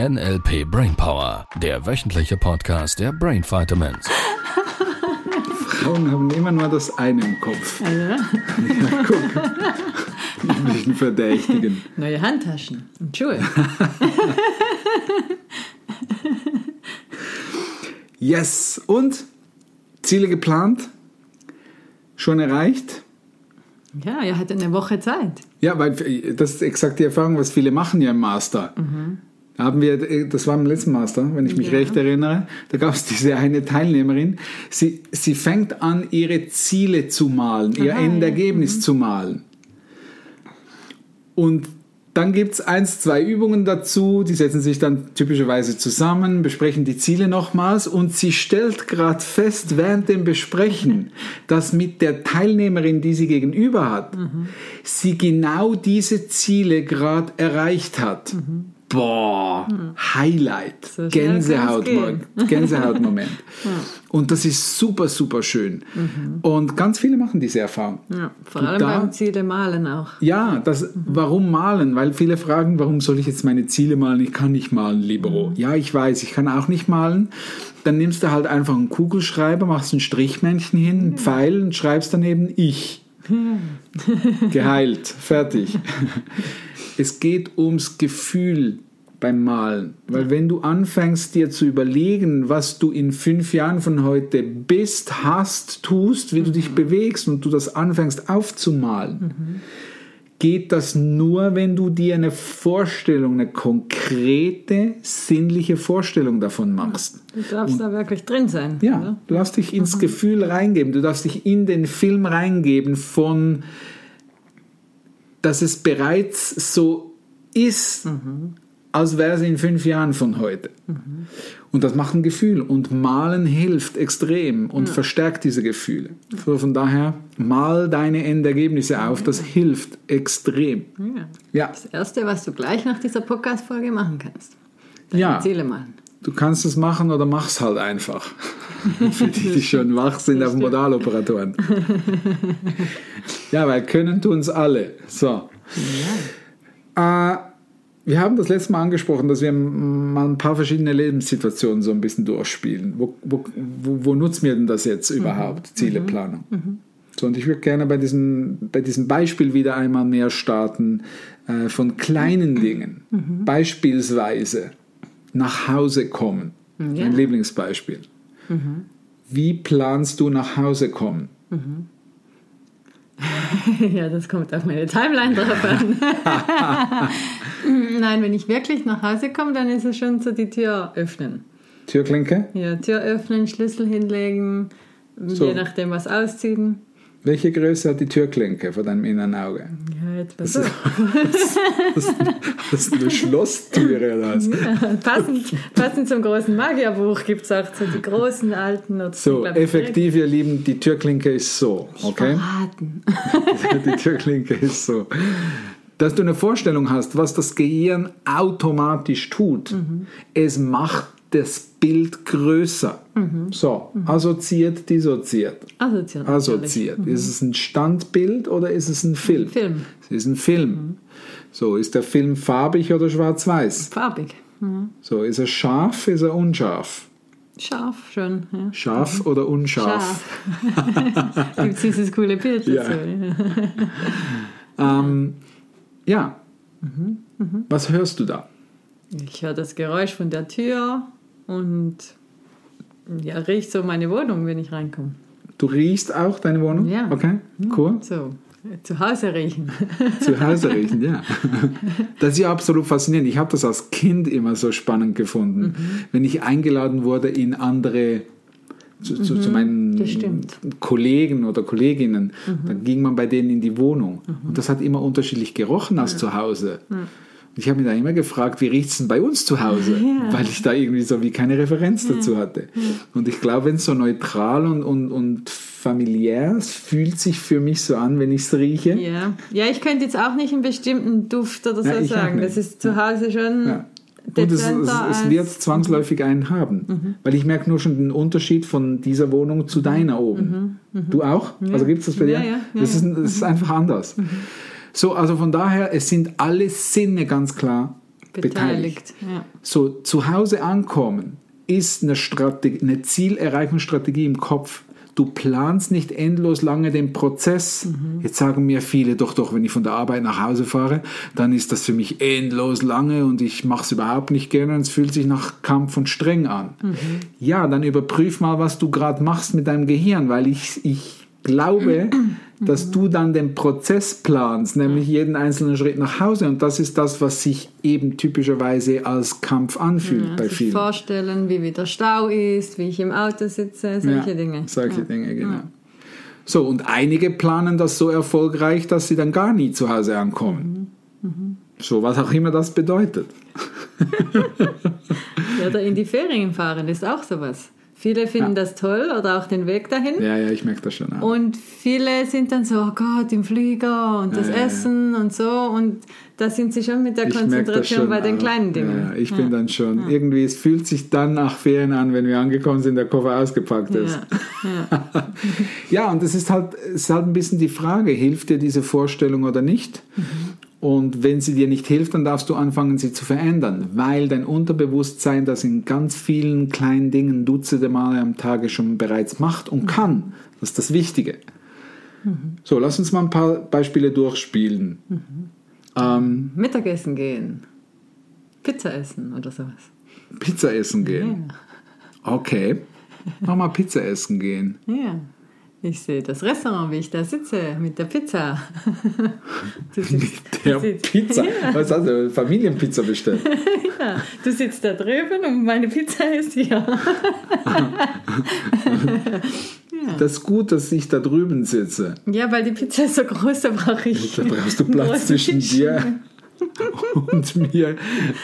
NLP Brainpower, der wöchentliche Podcast der Brain Vitamins. Frauen haben immer nur das eine im Kopf. Also, Ja, guck. Die üblichen Verdächtigen. neue Handtaschen und Schuhe. Yes. Und Ziele geplant? Schon erreicht? Ja, ihr hattet eine Woche Zeit. Ja, weil das ist exakt die Erfahrung, was viele machen ja im Master. Da haben wir, das war im letzten Master, wenn ich mich Ja. recht erinnere, da gab es diese eine Teilnehmerin, sie, sie fängt an, ihre Ziele zu malen, ihr Aha, Endergebnis zu malen. Und dann gibt es eins, zwei Übungen dazu, die setzen sich dann typischerweise zusammen, besprechen die Ziele nochmals. Und sie stellt gerade fest während dem Besprechen, dass mit der Teilnehmerin, die sie gegenüber hat, sie genau diese Ziele gerade erreicht hat. Boah, Highlight, So schnell Gänsehaut, kann's Gänsehautmoment. Und das ist super, super schön. Und ganz viele machen diese Erfahrung. Ja, vor allem da- beim Ziele malen auch. Ja, das, warum malen? Weil viele fragen, warum soll ich jetzt meine Ziele malen? Ich kann nicht malen, Libero. Ja, ich weiß, ich kann auch nicht malen. Dann nimmst du halt einfach einen Kugelschreiber, machst ein Strichmännchen hin, einen Pfeil und schreibst daneben ich. Geheilt, fertig. Es geht ums Gefühl beim Malen. Weil wenn du anfängst dir zu überlegen, was du in fünf Jahren von heute bist, hast, tust, wie du dich bewegst und du das anfängst aufzumalen, geht das nur, wenn du dir eine Vorstellung, eine konkrete, sinnliche Vorstellung davon machst. Du darfst da wirklich drin sein. Ja, oder? du darfst dich ins Gefühl reingeben, du darfst dich in den Film reingeben von, dass es bereits so ist, als wäre es in fünf Jahren von heute. Und das macht ein Gefühl und Malen hilft extrem und verstärkt diese Gefühle. So, von daher, mal deine Endergebnisse auf, das hilft extrem. Ja. Ja, Das Erste, was du gleich nach dieser Podcast-Folge machen kannst. Deine Ja. Ziele malen. du kannst es machen oder mach's halt einfach. Für die, die schon wach sind auf Modaloperatoren. ja, weil können tun es alle. So. Äh, wir haben das letzte Mal angesprochen, dass wir mal ein paar verschiedene Lebenssituationen so ein bisschen durchspielen. Wo, wo, wo, wo nutzen wir denn das jetzt überhaupt, Zieleplanung? So, und ich würde gerne bei diesem, bei diesem Beispiel wieder einmal mehr starten äh, von kleinen Dingen. Beispielsweise nach Hause kommen. Ja. Mein Lieblingsbeispiel. Wie planst du nach Hause kommen? ja, das kommt auf meine Timeline drauf an. Nein, wenn ich wirklich nach Hause komme, dann ist es schon so die Tür öffnen. Türklinke? Ja, Tür öffnen, Schlüssel hinlegen, So. je nachdem was ausziehen. Welche Größe hat die Türklinke vor deinem inneren Auge? Ja, mal so. Das ist eine Schlosstüre oder was? passend, passend zum großen Magierbuch gibt es auch so die großen alten. oder So, effektiv, ihr Lieben, die Türklinke ist so, okay? Die Türklinke ist so. Dass du eine Vorstellung hast, was das Gehirn automatisch tut. Es macht das Bild größer. So, assoziiert, dissoziiert. Assoziiert. Assoziiert. Ist es ein Standbild oder ist es ein Film? Film. Es ist ein Film. So, ist der Film farbig oder schwarz-weiß? Farbig. Mhm. So, ist er scharf, ist er unscharf? Scharf schon. Ja. Scharf oder unscharf? Scharf. Gibt es dieses coole Bild dazu? Ja. Ähm, ja. Was hörst du da? Ich höre das Geräusch von der Tür und ja, riecht so meine Wohnung, wenn ich reinkomme. Du riechst auch deine Wohnung? Ja. Okay, cool. So, zu Hause riechen. Zu Hause riechen, ja. Das ist ja absolut faszinierend. Ich habe das als Kind immer so spannend gefunden, Mhm. wenn ich eingeladen wurde in andere, zu, zu, zu meinen Mhm. stimmt. Mhm. Kollegen oder Kolleginnen, dann ging man bei denen in die Wohnung. Und das hat immer unterschiedlich gerochen als zu Hause. Und ich habe mich da immer gefragt, wie riecht es denn bei uns zu Hause? Weil ich da irgendwie so wie keine Referenz dazu hatte. Und ich glaube, wenn es so neutral und, und, und familiär fühlt sich für mich so an, wenn ich es rieche. Ja. ja, ich könnte jetzt auch nicht einen bestimmten Duft oder so Ja, sagen. Das ist zu Hause schon Ja. Und es, es, es wird zwangsläufig einen haben. Weil ich merke nur schon den Unterschied von dieser Wohnung zu deiner oben. Du auch? Also gibt es das bei dir? Ja, ja, ja, das, ist, das ist einfach anders. Mhm. So, also von daher, es sind alle Sinne ganz klar Beteiligt. Ja. So, zu Hause ankommen ist eine, Strategie, eine Zielerreichungsstrategie im Kopf. Du planst nicht endlos lange den Prozess. Jetzt sagen mir viele, doch, doch, wenn ich von der Arbeit nach Hause fahre, dann ist das für mich endlos lange und ich mache es überhaupt nicht gerne und es fühlt sich nach Kampf und streng an. Ja, dann überprüf mal, was du gerade machst mit deinem Gehirn, weil ich, ich glaube, dass du dann den Prozess planst, nämlich jeden einzelnen Schritt nach Hause. Und das ist das, was sich eben typischerweise als Kampf anfühlt Ja, bei vielen. vorstellen, wie wieder Stau ist, wie ich im Auto sitze, solche ja, Dinge. Solche ja. Dinge, genau. So, und einige planen das so erfolgreich, dass sie dann gar nie zu Hause ankommen. Mhm. So, was auch immer das bedeutet. Ja, oder in die Ferien fahren ist auch sowas. Viele finden Ja. das toll oder auch den Weg dahin. Ja, ja, ich merke das schon. Auch. Und viele sind dann so, oh Gott, im Flieger und das Ja, ja, ja. Essen und so. Und da sind sie schon mit der ich Konzentration schon bei den kleinen Dingen. Ja, ja, ich bin dann schon, irgendwie, es fühlt sich dann nach Ferien an, wenn wir angekommen sind, der Koffer ausgepackt ist. Ja, ja. Ja, und es ist halt, es ist halt ein bisschen die Frage, hilft dir diese Vorstellung oder nicht? Und wenn sie dir nicht hilft, dann darfst du anfangen, sie zu verändern, weil dein Unterbewusstsein das in ganz vielen kleinen Dingen dutzende Male am Tage schon bereits macht und kann. Das ist das Wichtige. So, lass uns mal ein paar Beispiele durchspielen. Ähm, Mittagessen gehen, Pizza essen oder sowas. Pizza essen gehen. Okay. Mach mal Pizza essen gehen. Ja. Ich sehe das Restaurant, wie ich da sitze mit der Pizza. Du sitzt, Der du sitzt, Pizza. Ja, Was hast du? Familienpizza bestellt. ja. Du sitzt da drüben und meine Pizza ist hier. Das ist gut, dass ich da drüben sitze. Ja, weil die Pizza ist so groß, da brauche ich. Da brauchst du Platz zwischen Tisch. dir und mir.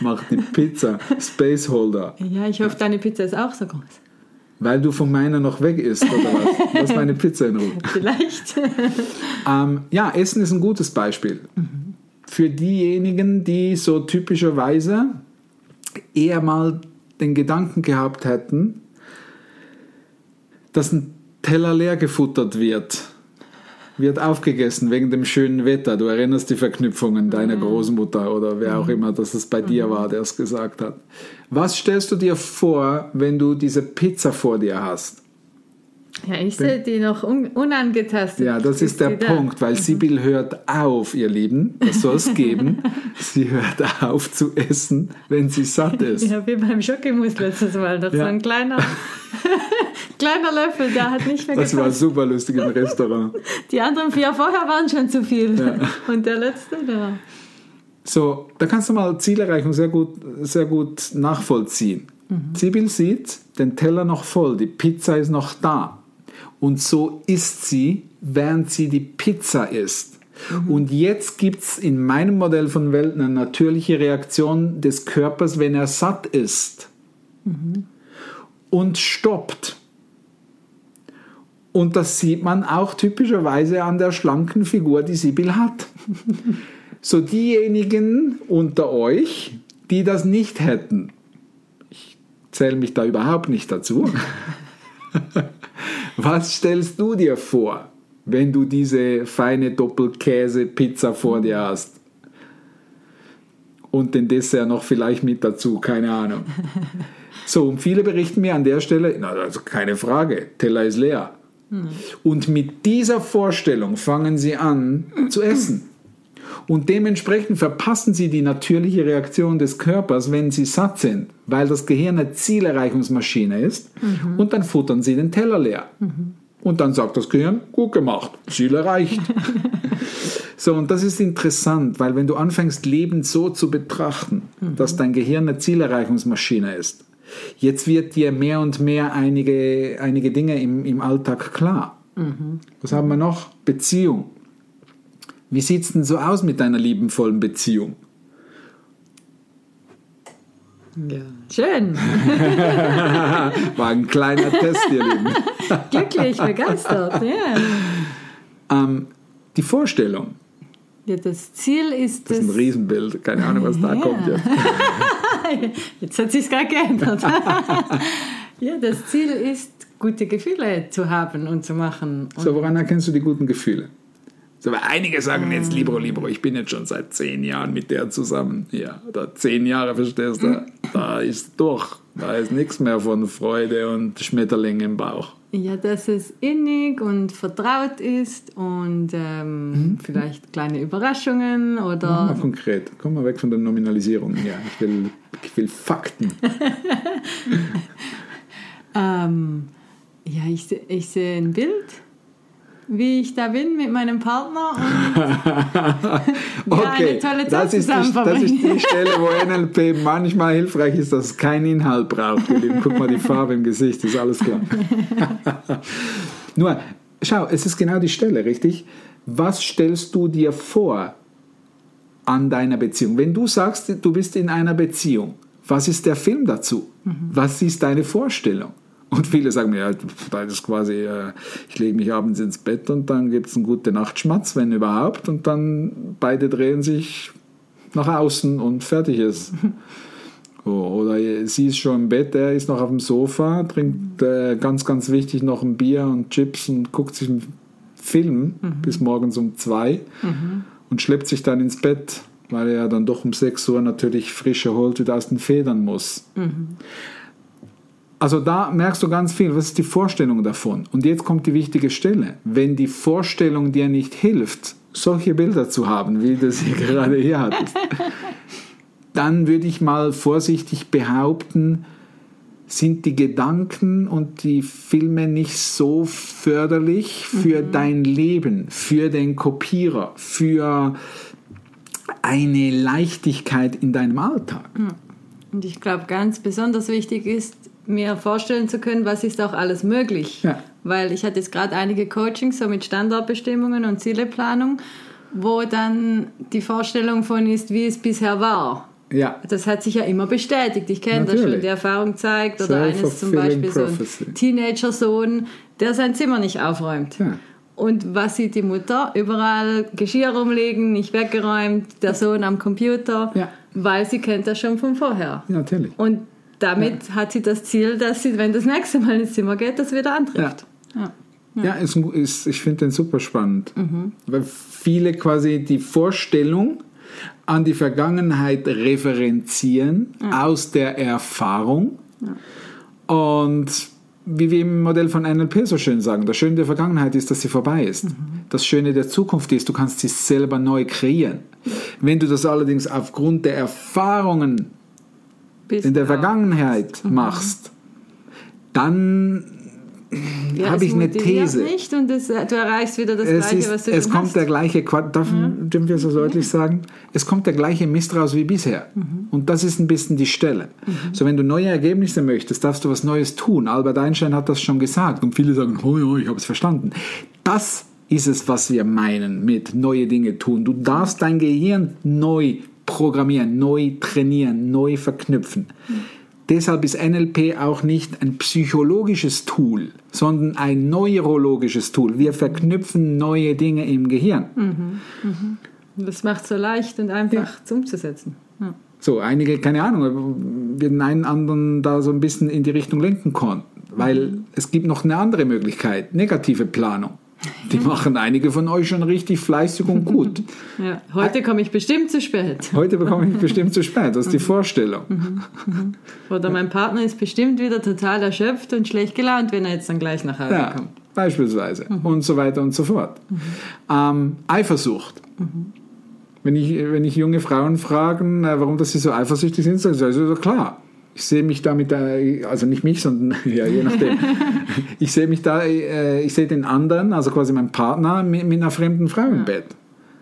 Macht die Pizza Spaceholder. Ja, ich hoffe, deine Pizza ist auch so groß. Weil du von meiner noch weg isst, oder was? Lass meine Pizza in Ruhe. Vielleicht. Ähm, ja, Essen ist ein gutes Beispiel. Für diejenigen, die so typischerweise eher mal den Gedanken gehabt hätten, dass ein Teller leer gefuttert wird, wird aufgegessen wegen dem schönen Wetter. Du erinnerst die Verknüpfungen deiner Großmutter oder wer auch immer, dass es bei dir war, der es gesagt hat. Was stellst du dir vor, wenn du diese Pizza vor dir hast? Ja, ich sehe die noch un unangetastet. Ja, das ist der die da. Punkt, weil Sibyl hört auf, ihr Lieben, das soll es geben. Sie hört auf zu essen, wenn sie satt ist. Ja, wie beim Schokimus letztes Mal. Das Ja. so ein kleiner, kleiner Löffel, der hat nicht mehr Das war gepasst. super lustig im Restaurant. Die anderen vier vorher waren schon zu viel. Und der letzte, der. So, da kannst du mal Zielerreichung sehr gut, sehr gut nachvollziehen. Sibyl sieht den Teller noch voll, die Pizza ist noch da. Und so isst sie, während sie die Pizza isst. Und jetzt gibt es in meinem Modell von Welt eine natürliche Reaktion des Körpers, wenn er satt ist. Und stoppt. Und das sieht man auch typischerweise an der schlanken Figur, die Sibyl hat. So diejenigen unter euch, die das nicht hätten, ich zähle mich da überhaupt nicht dazu, was stellst du dir vor, wenn du diese feine Doppelkäse-Pizza vor dir hast? Und den Dessert noch vielleicht mit dazu, keine Ahnung. So, und viele berichten mir an der Stelle, na, also keine Frage, Teller ist leer. Und mit dieser Vorstellung fangen sie an zu essen. Und dementsprechend verpassen sie die natürliche Reaktion des Körpers, wenn sie satt sind, weil das Gehirn eine Zielerreichungsmaschine ist. Und dann futtern sie den Teller leer. Und dann sagt das Gehirn, gut gemacht, Ziel erreicht. so, und das ist interessant, weil wenn du anfängst, Leben so zu betrachten, dass dein Gehirn eine Zielerreichungsmaschine ist, jetzt wird dir mehr und mehr einige, einige Dinge im, im Alltag klar. Was haben wir noch? Beziehung. Wie sieht es denn so aus mit deiner liebenvollen Beziehung? Ja. Schön. War ein kleiner Test, ihr Lieben. Glücklich, begeistert. Ja. Ähm, die Vorstellung, ja, das Ziel ist das ist ein es. Riesenbild, keine Ahnung, was da Ja. kommt jetzt. Jetzt hat sich gerade geändert. ja, das Ziel ist, gute Gefühle zu haben und zu machen. Und So, woran erkennst du die guten Gefühle? So, weil einige sagen jetzt Libro, Libro, ich bin jetzt schon seit zehn Jahren mit der zusammen. Ja, oder zehn Jahre, verstehst du? Da ist durch. Da ist nichts mehr von Freude und Schmetterling im Bauch. Ja, dass es innig und vertraut ist und ähm, Mhm. vielleicht kleine Überraschungen oder mal konkret. Komm mal weg von der Nominalisierung. Ja, ich will, ich will Fakten. ähm, ja, ich, ich sehe ein Bild, wie ich da bin mit meinem Partner und Okay, eine tolle Zeit das, ist die, das ist die. Stelle, wo NLP manchmal hilfreich ist, dass es keinen Inhalt braucht. Guck mal die Farbe im Gesicht, ist alles klar. Nur, schau, es ist genau die Stelle, richtig? Was stellst du dir vor an deiner Beziehung? Wenn du sagst, du bist in einer Beziehung, was ist der Film dazu? Was ist deine Vorstellung? Und viele sagen mir, ja, das ist quasi, äh, ich lege mich abends ins Bett und dann gibt es einen gute Nachtschmatz, wenn überhaupt, und dann beide drehen sich nach außen und fertig ist. Oh, Oder sie ist schon im Bett, er ist noch auf dem Sofa, trinkt äh, ganz, ganz wichtig noch ein Bier und Chips und guckt sich einen Film bis morgens um zwei und schleppt sich dann ins Bett, weil er dann doch um 6 Uhr natürlich frisch erholt wieder aus den Federn muss. Also da merkst du ganz viel, was ist die Vorstellung davon? Und jetzt kommt die wichtige Stelle. Wenn die Vorstellung dir nicht hilft, solche Bilder zu haben, wie du sie gerade hier hattest, dann würde ich mal vorsichtig behaupten, sind die Gedanken und die Filme nicht so förderlich für dein Leben, für den Kopierer, für eine Leichtigkeit in deinem Alltag. Und ich glaube, ganz besonders wichtig ist, mir vorstellen zu können, was ist auch alles möglich. Ja. Weil ich hatte jetzt gerade einige Coachings so mit Standortbestimmungen und Zieleplanung, wo dann die Vorstellung von ist, wie es bisher war. Ja, Das hat sich ja immer bestätigt. Ich kenne das schon. Die Erfahrung zeigt, oder eines zum Beispiel so prophecy. ein Teenager-Sohn, der sein Zimmer nicht aufräumt. Ja. Und was sieht die Mutter? Überall Geschirr rumliegen, nicht weggeräumt, der Sohn am Computer, Ja. Weil sie kennt das schon von vorher. ja natürlich. Und damit hat sie das Ziel, dass sie, wenn das nächste Mal ins Zimmer geht, das wieder antrifft. Ja. Ja, ist, ein- ist, ich finde den super spannend. Weil viele quasi die Vorstellung an die Vergangenheit referenzieren aus der Erfahrung. Und wie wir im Modell von NLP so schön sagen, das Schöne der Vergangenheit ist, dass sie vorbei ist. Das Schöne der Zukunft ist, du kannst sie selber neu kreieren. Wenn du das allerdings aufgrund der Erfahrungen Bis in der. Vergangenheit machst, dann Ja, habe ich eine These. Nicht und es, du erreichst wieder das Es, Gleiche, ist, was du es kommt hast. der gleiche, darf dürfen wir so deutlich sagen? Es kommt der gleiche Mist raus wie bisher. Mhm. Und das ist ein bisschen die Stelle. So, wenn du neue Ergebnisse möchtest, darfst du was Neues tun. Albert Einstein hat das schon gesagt und viele sagen, oh ja, ich habe es verstanden. Das ist es, was wir meinen mit neue Dinge tun. Du darfst dein Gehirn neu programmieren, neu trainieren, neu verknüpfen. Deshalb ist NLP auch nicht ein psychologisches Tool, sondern ein neurologisches Tool. Wir verknüpfen neue Dinge im Gehirn. Das macht so leicht und einfach zum umzusetzen. Ja. So, einige, keine Ahnung, wir den einen anderen da so ein bisschen in die Richtung lenken konnten. Weil es gibt noch eine andere Möglichkeit, negative Planung. Die machen einige von euch schon richtig fleißig und gut. Ja. Heute komme ich bestimmt zu spät. Heute bekomme ich bestimmt zu spät, das ist die Vorstellung. Oder mein Partner ist bestimmt wieder total erschöpft und schlecht gelaunt, wenn er jetzt dann gleich nach Hause Ja, kommt. beispielsweise. Und so weiter und so fort. Ähm, Eifersucht. Wenn, ich, wenn ich junge Frauen fragen, äh, warum dass sie so eifersüchtig sind, sagen sie, also klar. Ich sehe mich da mit, äh, also nicht mich, sondern ja, je nachdem. ich sehe mich da, äh, ich sehe den anderen, also quasi meinen Partner, mit, mit einer fremden Frau im Bett.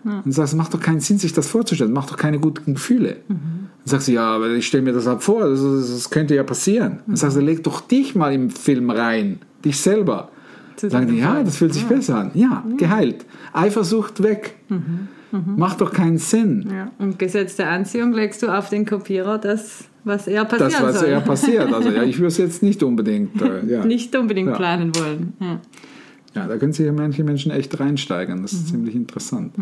Und sagst, es macht doch keinen Sinn, sich das vorzustellen, macht doch keine guten Gefühle. Dann sagst du, ja, aber ich stelle mir das halt vor, das, das, könnte ja passieren. Dann sagst du, leg doch dich mal im Film rein, dich selber. Zu Sagen die, ja, das fühlt sich besser an. Ja, geheilt. Eifersucht weg. Macht doch keinen Sinn. Ja. Und Gesetz der Anziehung legst du auf den Kopierer das, was eher passieren Das, was soll. ja passiert. Also ja, ich würde es jetzt nicht unbedingt. Äh, ja. Nicht unbedingt Ja. planen wollen. Ja. Ja, da können sich ja manche Menschen echt reinsteigern. Das ist ziemlich interessant.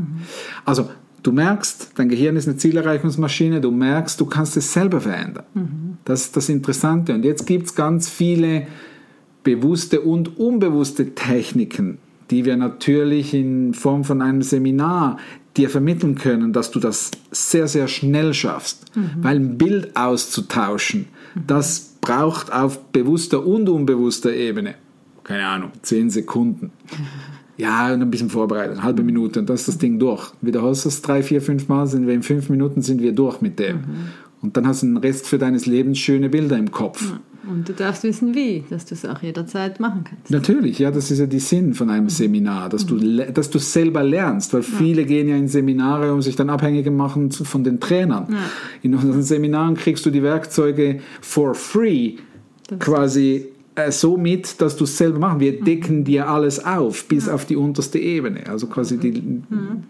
Also, du merkst, dein Gehirn ist eine Zielerreichungsmaschine. Du merkst, du kannst es selber verändern. Das ist das Interessante. Und jetzt gibt es ganz viele bewusste und unbewusste Techniken, die wir natürlich in Form von einem Seminar dir vermitteln können, dass du das sehr, sehr schnell schaffst. Weil ein Bild auszutauschen, das braucht auf bewusster und unbewusster Ebene, keine Ahnung, zehn Sekunden. Ja, und ein bisschen Vorbereitung, eine halbe Minute und dann ist das Ding durch. Wiederholst du es drei, vier, fünf Mal, sind wir in fünf Minuten sind wir durch mit dem. Und dann hast du den Rest für deines Lebens schöne Bilder im Kopf. Und du darfst wissen, wie, dass du es auch jederzeit machen kannst. Natürlich, ja, das ist ja die Sinn von einem Seminar, dass du, dass du selber lernst, weil viele gehen ja in Seminare, um sich dann abhängig zu machen von den Trainern. In unseren Seminaren kriegst du die Werkzeuge for free quasi äh, so mit, dass du es selber machen. Wir decken dir alles auf, bis auf die unterste Ebene. Also quasi die,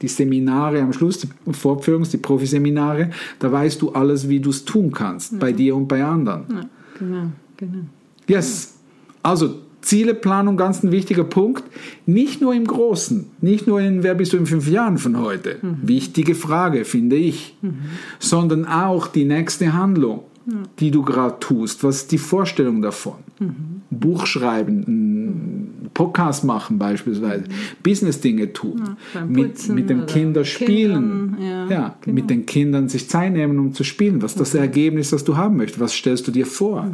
die Seminare am Schluss, die Vorführungs-, die Profiseminare, da weißt du alles, wie du es tun kannst, bei dir und bei anderen. Ja, genau, genau. Yes. Also Zieleplanung, ganz ein wichtiger Punkt. Nicht nur im Großen, nicht nur in Wer bist du in fünf Jahren von heute. Wichtige Frage, finde ich. Sondern auch die nächste Handlung, die du gerade tust. Was ist die Vorstellung davon? Buch schreiben, einen Podcast machen beispielsweise, Business-Dinge tun, beim mit, mit dem Kinder Kindern, spielen, ja, ja, genau. mit den Kindern sich Zeit nehmen, um zu spielen. Was ist das Ergebnis, das du haben möchtest? Was stellst du dir vor?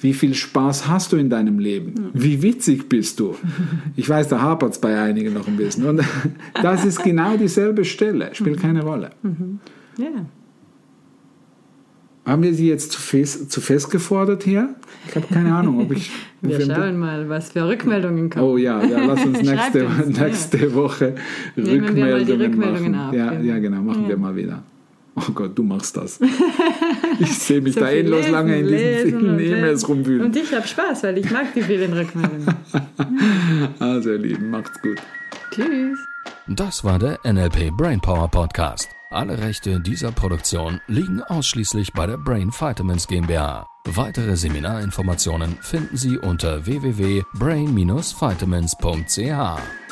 Wie viel Spaß hast du in deinem Leben? Wie witzig bist du? Ich weiß, da hapert es bei einigen noch ein bisschen. Und das ist genau dieselbe Stelle, spielt keine Rolle. Ja. Haben wir sie jetzt zu fest, zu fest gefordert hier? Ich habe keine Ahnung, ob ich. Wir schauen mal, was für Rückmeldungen kommen. Oh ja, ja lass uns nächste, uns, ja. nächste Woche Nehmen wir mal die Rückmeldungen, Rückmeldungen machen. auf, ja, genau. ja, genau, machen wir mal wieder. Oh Gott, du machst das. Ich sehe mich So da endlos lesen, lange in diesen E-Mails rumwühlen. Und ich habe Spaß, weil ich mag die vielen Rückmeldungen. Also, ihr Lieben, macht's gut. Tschüss. Das war der NLP Brainpower Podcast. Alle Rechte dieser Produktion liegen ausschließlich bei der Brain Vitamins GmbH. Weitere Seminarinformationen finden Sie unter www.brain-vitamins.ch.